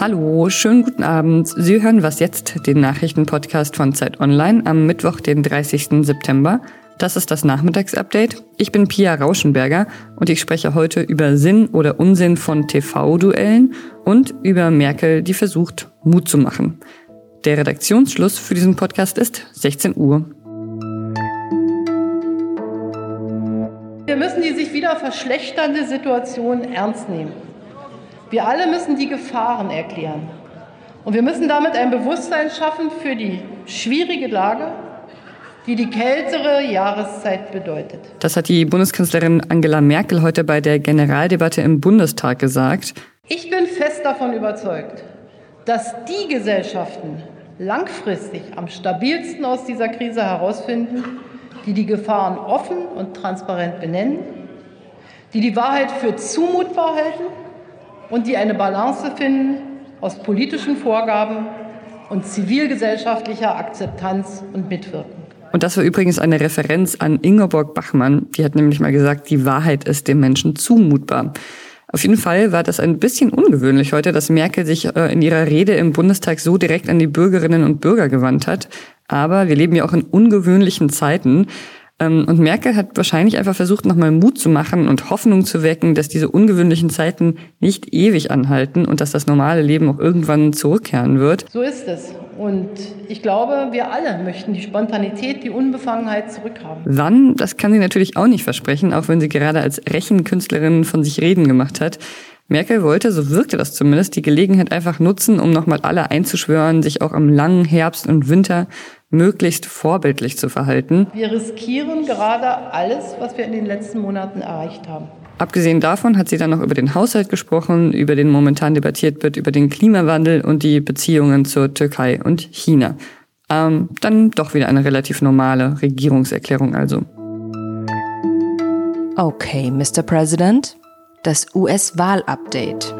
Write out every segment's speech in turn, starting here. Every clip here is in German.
Hallo, schönen guten Abend. Sie hören was jetzt, den Nachrichtenpodcast von Zeit Online am Mittwoch, den 30. September. Das ist das Nachmittagsupdate. Ich bin Pia Rauschenberger und ich spreche heute über Sinn oder Unsinn von TV-Duellen und über Merkel, die versucht, Mut zu machen. Der Redaktionsschluss für diesen Podcast ist 16 Uhr. Wir müssen die sich wieder verschlechternde Situation ernst nehmen. Wir alle müssen die Gefahren erklären. Und wir müssen damit ein Bewusstsein schaffen für die schwierige Lage, die die kältere Jahreszeit bedeutet. Das hat die Bundeskanzlerin Angela Merkel heute bei der Generaldebatte im Bundestag gesagt. Ich bin fest davon überzeugt, dass die Gesellschaften langfristig am stabilsten aus dieser Krise herausfinden, die die Gefahren offen und transparent benennen, die die Wahrheit für zumutbar halten und die eine Balance finden aus politischen Vorgaben und zivilgesellschaftlicher Akzeptanz und Mitwirkung. Und das war übrigens eine Referenz an Ingeborg Bachmann. Die hat nämlich mal gesagt, die Wahrheit ist dem Menschen zumutbar. Auf jeden Fall war das ein bisschen ungewöhnlich heute, dass Merkel sich äh, in ihrer Rede im Bundestag so direkt an die Bürgerinnen und Bürger gewandt hat. Aber wir leben ja auch in ungewöhnlichen Zeiten. Ähm, und Merkel hat wahrscheinlich einfach versucht, nochmal Mut zu machen und Hoffnung zu wecken, dass diese ungewöhnlichen Zeiten nicht ewig anhalten und dass das normale Leben auch irgendwann zurückkehren wird. So ist es. Und ich glaube, wir alle möchten die Spontanität, die Unbefangenheit zurückhaben. Wann, das kann sie natürlich auch nicht versprechen, auch wenn sie gerade als Rechenkünstlerin von sich reden gemacht hat. Merkel wollte, so wirkte das zumindest, die Gelegenheit einfach nutzen, um nochmal alle einzuschwören, sich auch am langen Herbst und Winter möglichst vorbildlich zu verhalten. Wir riskieren gerade alles, was wir in den letzten Monaten erreicht haben. Abgesehen davon hat sie dann noch über den Haushalt gesprochen, über den momentan debattiert wird, über den Klimawandel und die Beziehungen zur Türkei und China. Ähm, dann doch wieder eine relativ normale Regierungserklärung also. Okay, Mr. President, das US-Wahl-Update.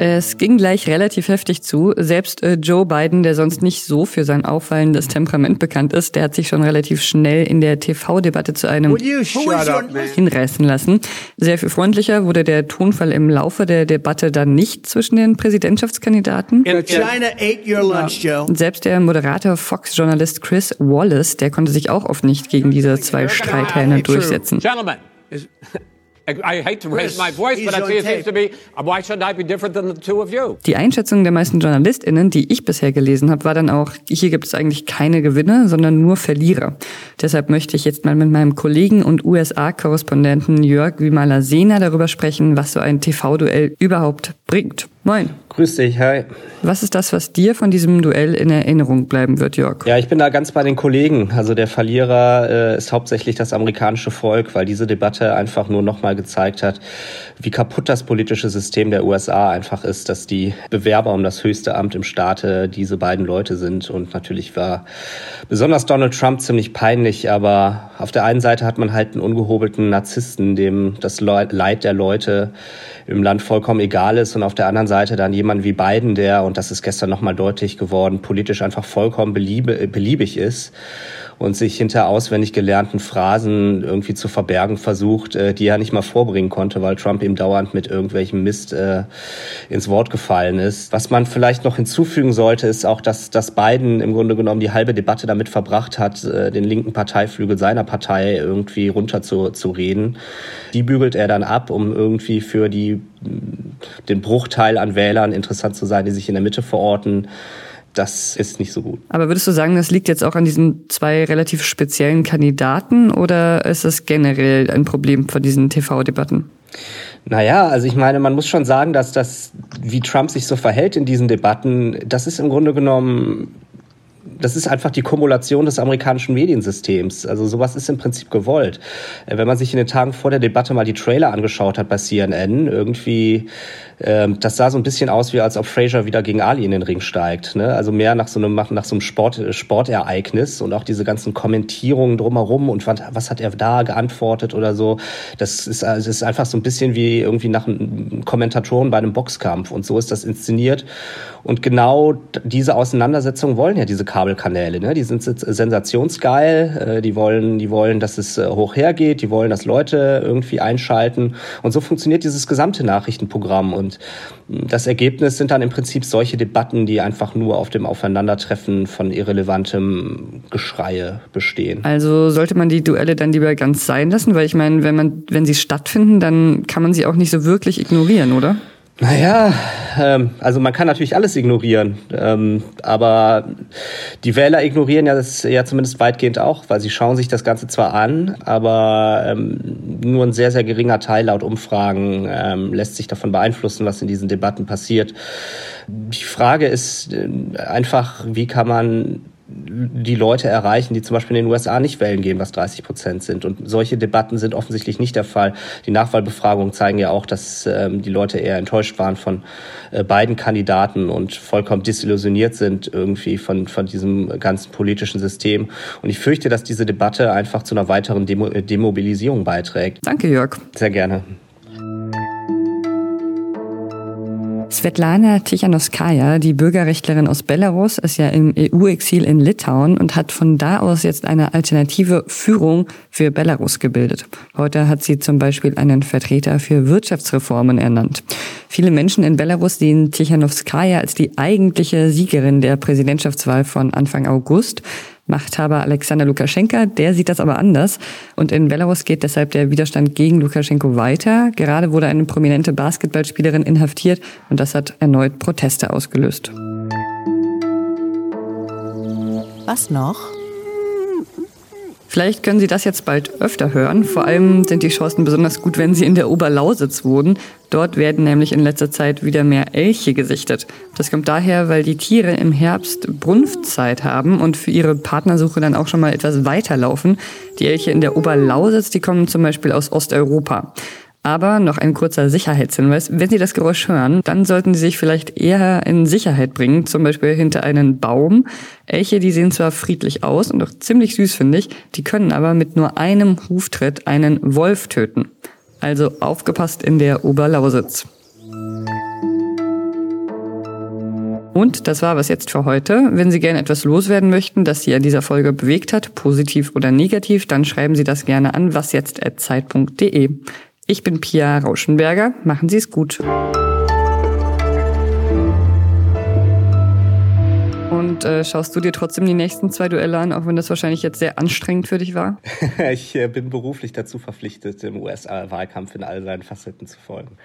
Es ging gleich relativ heftig zu. Selbst äh, Joe Biden, der sonst nicht so für sein auffallendes Temperament bekannt ist, der hat sich schon relativ schnell in der TV-Debatte zu einem hinreißen lassen. Sehr viel freundlicher wurde der Tonfall im Laufe der Debatte dann nicht zwischen den Präsidentschaftskandidaten. Selbst der Moderator Fox-Journalist Chris Wallace, der konnte sich auch oft nicht gegen diese zwei Streithähne durchsetzen. Gentlemen, I hate to raise my voice, but I see it seems to be, why should I be different than the two of you? Die Einschätzung der meisten JournalistInnen, die ich bisher gelesen habe, war dann auch, hier gibt es eigentlich keine Gewinner, sondern nur Verlierer. Deshalb möchte ich jetzt mal mit meinem Kollegen und USA-Korrespondenten Jörg Wimala-Sena darüber sprechen, was so ein TV-Duell überhaupt bringt. Moin. Grüß dich, hi. Was ist das, was dir von diesem Duell in Erinnerung bleiben wird, Jörg? Ja, ich bin da ganz bei den Kollegen. Also der Verlierer äh, ist hauptsächlich das amerikanische Volk, weil diese Debatte einfach nur nochmal gezeigt hat, wie kaputt das politische System der USA einfach ist, dass die Bewerber um das höchste Amt im Staate diese beiden Leute sind. Und natürlich war besonders Donald Trump ziemlich peinlich, aber auf der einen Seite hat man halt einen ungehobelten Narzissten, dem das Leid der Leute im Land vollkommen egal ist. Und auf der anderen Seite dann jemand wie Biden, der, und das ist gestern nochmal deutlich geworden, politisch einfach vollkommen beliebig ist und sich hinter auswendig gelernten Phrasen irgendwie zu verbergen versucht, äh, die er nicht mal vorbringen konnte, weil Trump ihm dauernd mit irgendwelchem Mist äh, ins Wort gefallen ist. Was man vielleicht noch hinzufügen sollte, ist auch, dass, dass Biden im Grunde genommen die halbe Debatte damit verbracht hat, äh, den linken Parteiflügel seiner Partei irgendwie runter zu, zu reden. Die bügelt er dann ab, um irgendwie für die, den Bruchteil an Wählern interessant zu sein, die sich in der Mitte verorten das ist nicht so gut. Aber würdest du sagen, das liegt jetzt auch an diesen zwei relativ speziellen Kandidaten oder ist das generell ein Problem von diesen TV-Debatten? Naja, also ich meine, man muss schon sagen, dass das, wie Trump sich so verhält in diesen Debatten, das ist im Grunde genommen das ist einfach die Kumulation des amerikanischen Mediensystems. Also sowas ist im Prinzip gewollt. Äh, wenn man sich in den Tagen vor der Debatte mal die Trailer angeschaut hat bei CNN, irgendwie Ähm, das sah so ein bisschen aus, wie als ob Fraser wieder gegen Ali in den Ring steigt. Ne? Also mehr nach so einem, nach so einem Sport, Sportereignis und auch diese ganzen Kommentierungen drumherum und was, was hat er da geantwortet oder so. Das ist, also ist einfach so ein bisschen wie irgendwie nach einem Kommentatoren bei einem Boxkampf. Und so ist das inszeniert. Und genau diese Auseinandersetzungen wollen ja diese Kabelkanäle. Ne? Die sind sensationsgeil. Äh, die wollen, die wollen, dass es äh, hoch hergeht. Die wollen, dass Leute irgendwie einschalten. Und so funktioniert dieses gesamte Nachrichtenprogramm. Und das Ergebnis sind dann im Prinzip solche Debatten, die einfach nur auf dem Aufeinandertreffen von irrelevantem Geschreie bestehen. Also sollte man die Duelle dann lieber ganz sein lassen, weil ich meine, wenn man, wenn sie stattfinden, dann kann man sie auch nicht so wirklich ignorieren, oder? Naja, ähm, also man kann natürlich alles ignorieren, ähm, aber die Wähler ignorieren ja das ja zumindest weitgehend auch, weil sie schauen sich das Ganze zwar an, aber ähm, nur ein sehr, sehr geringer Teil laut Umfragen ähm, lässt sich davon beeinflussen, was in diesen Debatten passiert. Die Frage ist äh, einfach, wie kann man die Leute erreichen, die zum Beispiel in den USA nicht wählen gehen, was 30 Prozent sind. Und solche Debatten sind offensichtlich nicht der Fall. Die Nachwahlbefragungen zeigen ja auch, dass ähm, die Leute eher enttäuscht waren von äh, beiden Kandidaten und vollkommen disillusioniert sind irgendwie von, von diesem ganzen politischen System. Und ich fürchte, dass diese Debatte einfach zu einer weiteren Demo Demobilisierung beiträgt. Danke, Jörg. Sehr gerne. Svetlana Tichanowskaja, die Bürgerrechtlerin aus Belarus, ist ja im EU-Exil in Litauen und hat von da aus jetzt eine alternative Führung für Belarus gebildet. Heute hat sie zum Beispiel einen Vertreter für Wirtschaftsreformen ernannt. Viele Menschen in Belarus sehen Tichanowskaja als die eigentliche Siegerin der Präsidentschaftswahl von Anfang August. Machthaber Alexander Lukaschenka, der sieht das aber anders. Und in Belarus geht deshalb der Widerstand gegen Lukaschenko weiter. Gerade wurde eine prominente Basketballspielerin inhaftiert und das hat erneut Proteste ausgelöst. Was noch? Vielleicht können Sie das jetzt bald öfter hören. Vor allem sind die Chancen besonders gut, wenn Sie in der Oberlausitz wohnen. Dort werden nämlich in letzter Zeit wieder mehr Elche gesichtet. Das kommt daher, weil die Tiere im Herbst Brunftzeit haben und für ihre Partnersuche dann auch schon mal etwas weiterlaufen. Die Elche in der Oberlausitz, die kommen zum Beispiel aus Osteuropa. Aber noch ein kurzer Sicherheitshinweis. Wenn Sie das Geräusch hören, dann sollten Sie sich vielleicht eher in Sicherheit bringen, zum Beispiel hinter einen Baum. Elche, die sehen zwar friedlich aus und auch ziemlich süß, finde ich, die können aber mit nur einem Huftritt einen Wolf töten. Also aufgepasst in der Oberlausitz. Und das war was jetzt für heute. Wenn Sie gerne etwas loswerden möchten, das Sie an dieser Folge bewegt hat, positiv oder negativ, dann schreiben Sie das gerne an wasjetzt.zeit.de. Ich bin Pia Rauschenberger. Machen Sie es gut. Und äh, schaust du dir trotzdem die nächsten zwei Duelle an, auch wenn das wahrscheinlich jetzt sehr anstrengend für dich war? ich äh, bin beruflich dazu verpflichtet, im USA-Wahlkampf in all seinen Facetten zu folgen.